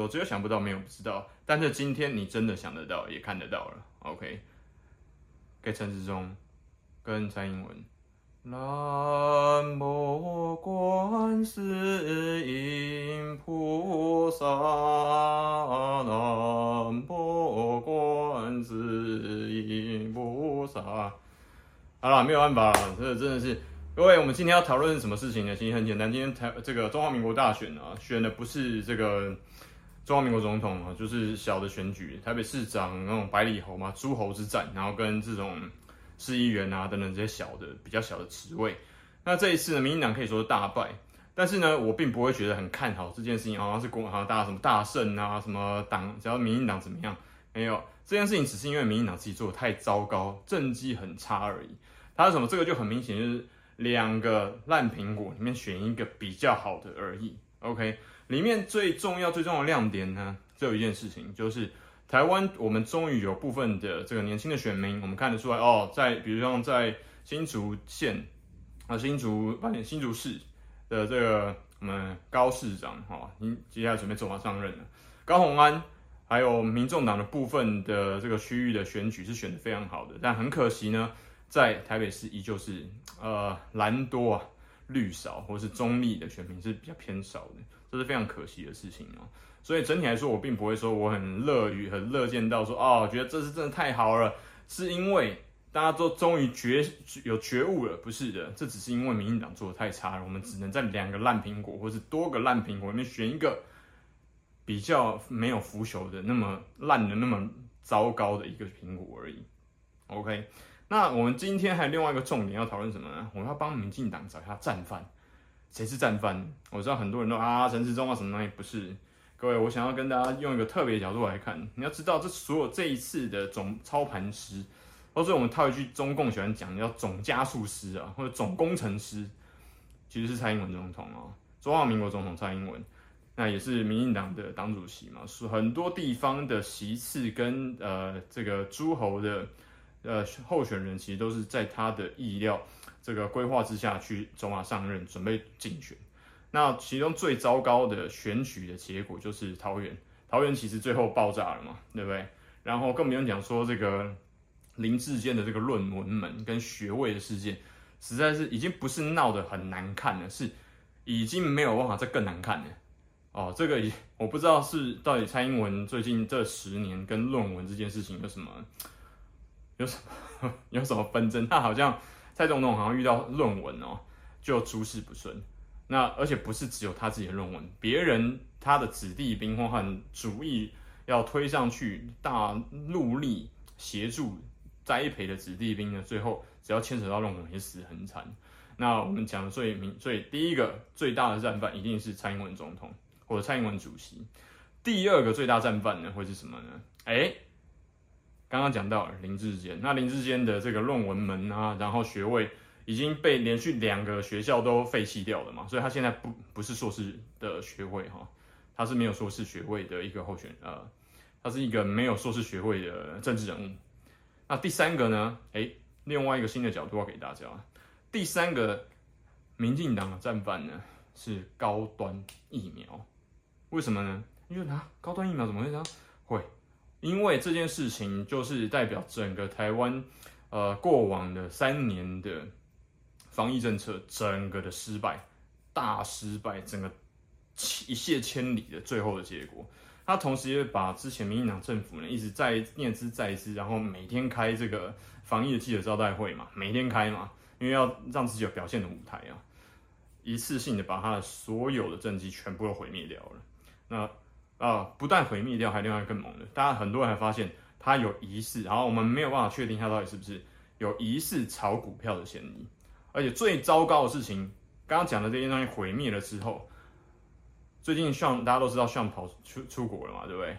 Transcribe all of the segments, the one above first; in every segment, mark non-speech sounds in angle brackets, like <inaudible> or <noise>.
说，只有想不到，没有不知道。但是今天你真的想得到，也看得到了。OK，给陈时中跟蔡英文。南无观世音菩萨，南无观世音菩萨。好了，没有办法了，这真的是。各位，我们今天要讨论什么事情呢？其实很简单，今天台这个中华民国大选啊，选的不是这个中华民国总统啊，就是小的选举，台北市长那种百里侯嘛，诸侯之战，然后跟这种市议员啊等等这些小的比较小的职位。那这一次呢，民进党可以说是大败，但是呢，我并不会觉得很看好这件事情，好像是国好大什么大胜啊，什么党只要民进党怎么样，没有这件事情，只是因为民进党自己做的太糟糕，政绩很差而已。他是什么？这个就很明显就是。两个烂苹果里面选一个比较好的而已。OK，里面最重要、最重要的亮点呢，只有一件事情，就是台湾我们终于有部分的这个年轻的选民，我们看得出来哦，在比如像在新竹县啊、新竹新竹市的这个我们高市长哈，您接下来准备走马上任了，高虹安，还有民众党的部分的这个区域的选举是选得非常好的，但很可惜呢。在台北市依旧是呃蓝多啊，绿少，或是中立的选民是比较偏少的，这是非常可惜的事情哦。所以整体来说，我并不会说我很乐于、很乐见到说哦，觉得这次真的太好了，是因为大家都终于觉有觉悟了，不是的，这只是因为民进党做的太差了，我们只能在两个烂苹果或是多个烂苹果里面选一个比较没有腐朽的、那么烂的、那么糟糕的一个苹果而已。OK。那我们今天还有另外一个重点要讨论什么呢？我们要帮民进党找一下战犯，谁是战犯？我知道很多人都啊，陈时中啊什么东西不是？各位，我想要跟大家用一个特别的角度来看，你要知道这所有这一次的总操盘师，或者我们套一句中共喜欢讲的叫总加速师啊，或者总工程师，其实是蔡英文总统哦，中华民国总统蔡英文，那也是民进党的党主席嘛，是很多地方的席次跟呃这个诸侯的。呃，候选人其实都是在他的意料这个规划之下去走马上任，准备竞选。那其中最糟糕的选举的结果就是桃园，桃园其实最后爆炸了嘛，对不对？然后更不用讲说这个林志坚的这个论文门跟学位的事件，实在是已经不是闹得很难看了，是已经没有办法再更难看了。哦，这个也我不知道是到底蔡英文最近这十年跟论文这件事情有什么。有什么 <laughs> 有什么纷争？他好像蔡总统好像遇到论文哦，就诸事不顺。那而且不是只有他自己的论文，别人他的子弟兵或很主意要推上去，大努力协助栽培的子弟兵呢，最后只要牵扯到论文，也死很惨。那我们讲的最明最第一个最大的战犯一定是蔡英文总统或者蔡英文主席。第二个最大战犯呢会是什么呢？哎。刚刚讲到林智坚，那林智坚的这个论文门啊，然后学位已经被连续两个学校都废弃掉了嘛，所以他现在不不是硕士的学位哈，他是没有硕士学位的一个候选，呃，他是一个没有硕士学位的政治人物。那第三个呢？诶，另外一个新的角度要给大家，第三个民进党的战犯呢是高端疫苗，为什么呢？因为啊，高端疫苗怎么会这样？会。因为这件事情就是代表整个台湾，呃，过往的三年的防疫政策整个的失败，大失败，整个一泻千里的最后的结果。他同时也把之前民进党政府呢一直在念之在之，然后每天开这个防疫的记者招待会嘛，每天开嘛，因为要让自己有表现的舞台啊，一次性的把他的所有的政绩全部都毁灭掉了。那。啊、呃，不但毁灭掉，还另外更猛的，大家很多人还发现他有疑似，然后我们没有办法确定他到底是不是有疑似炒股票的嫌疑。而且最糟糕的事情，刚刚讲的这些东西毁灭了之后，最近像大家都知道，像跑出出国了嘛，对不对？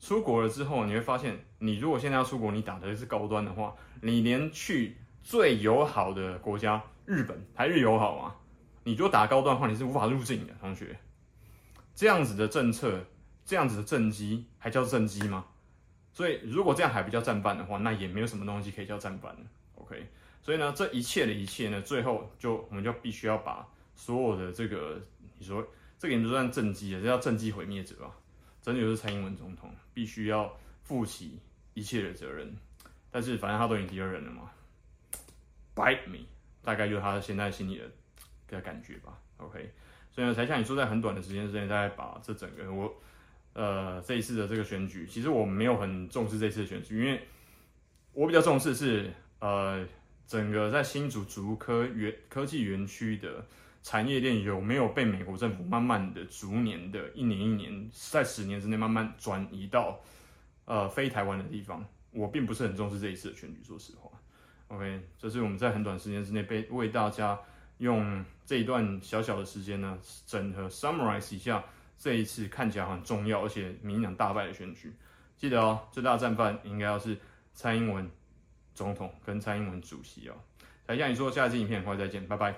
出国了之后，你会发现，你如果现在要出国，你打的是高端的话，你连去最友好的国家日本，还日友好嘛，你如果打高端的话，你是无法入境的，同学。这样子的政策，这样子的政绩，还叫政绩吗？所以如果这样还不叫战犯的话，那也没有什么东西可以叫战犯了。OK，所以呢，这一切的一切呢，最后就我们就必须要把所有的这个，你说这个也不算政绩啊，这叫政绩毁灭者啊。真的就是蔡英文总统必须要负起一切的责任。但是反正他都已经第二任了嘛，bite me，大概就是他现在心里的的感觉吧。OK，所以，才像你说，在很短的时间之内，大概把这整个我呃这一次的这个选举，其实我没有很重视这次的选举，因为我比较重视是呃整个在新竹竹科园科技园区的产业链有没有被美国政府慢慢的、逐年的、一年一年，在十年之内慢慢转移到呃非台湾的地方。我并不是很重视这一次的选举，说实话。OK，这是我们在很短时间之内被为大家用这一段小小的时间呢，整合 summarize 一下这一次看起来很重要而且民进党大败的选举。记得哦，最大战犯应该要是蔡英文总统跟蔡英文主席哦。台下你说下一期影片很快再见，拜拜。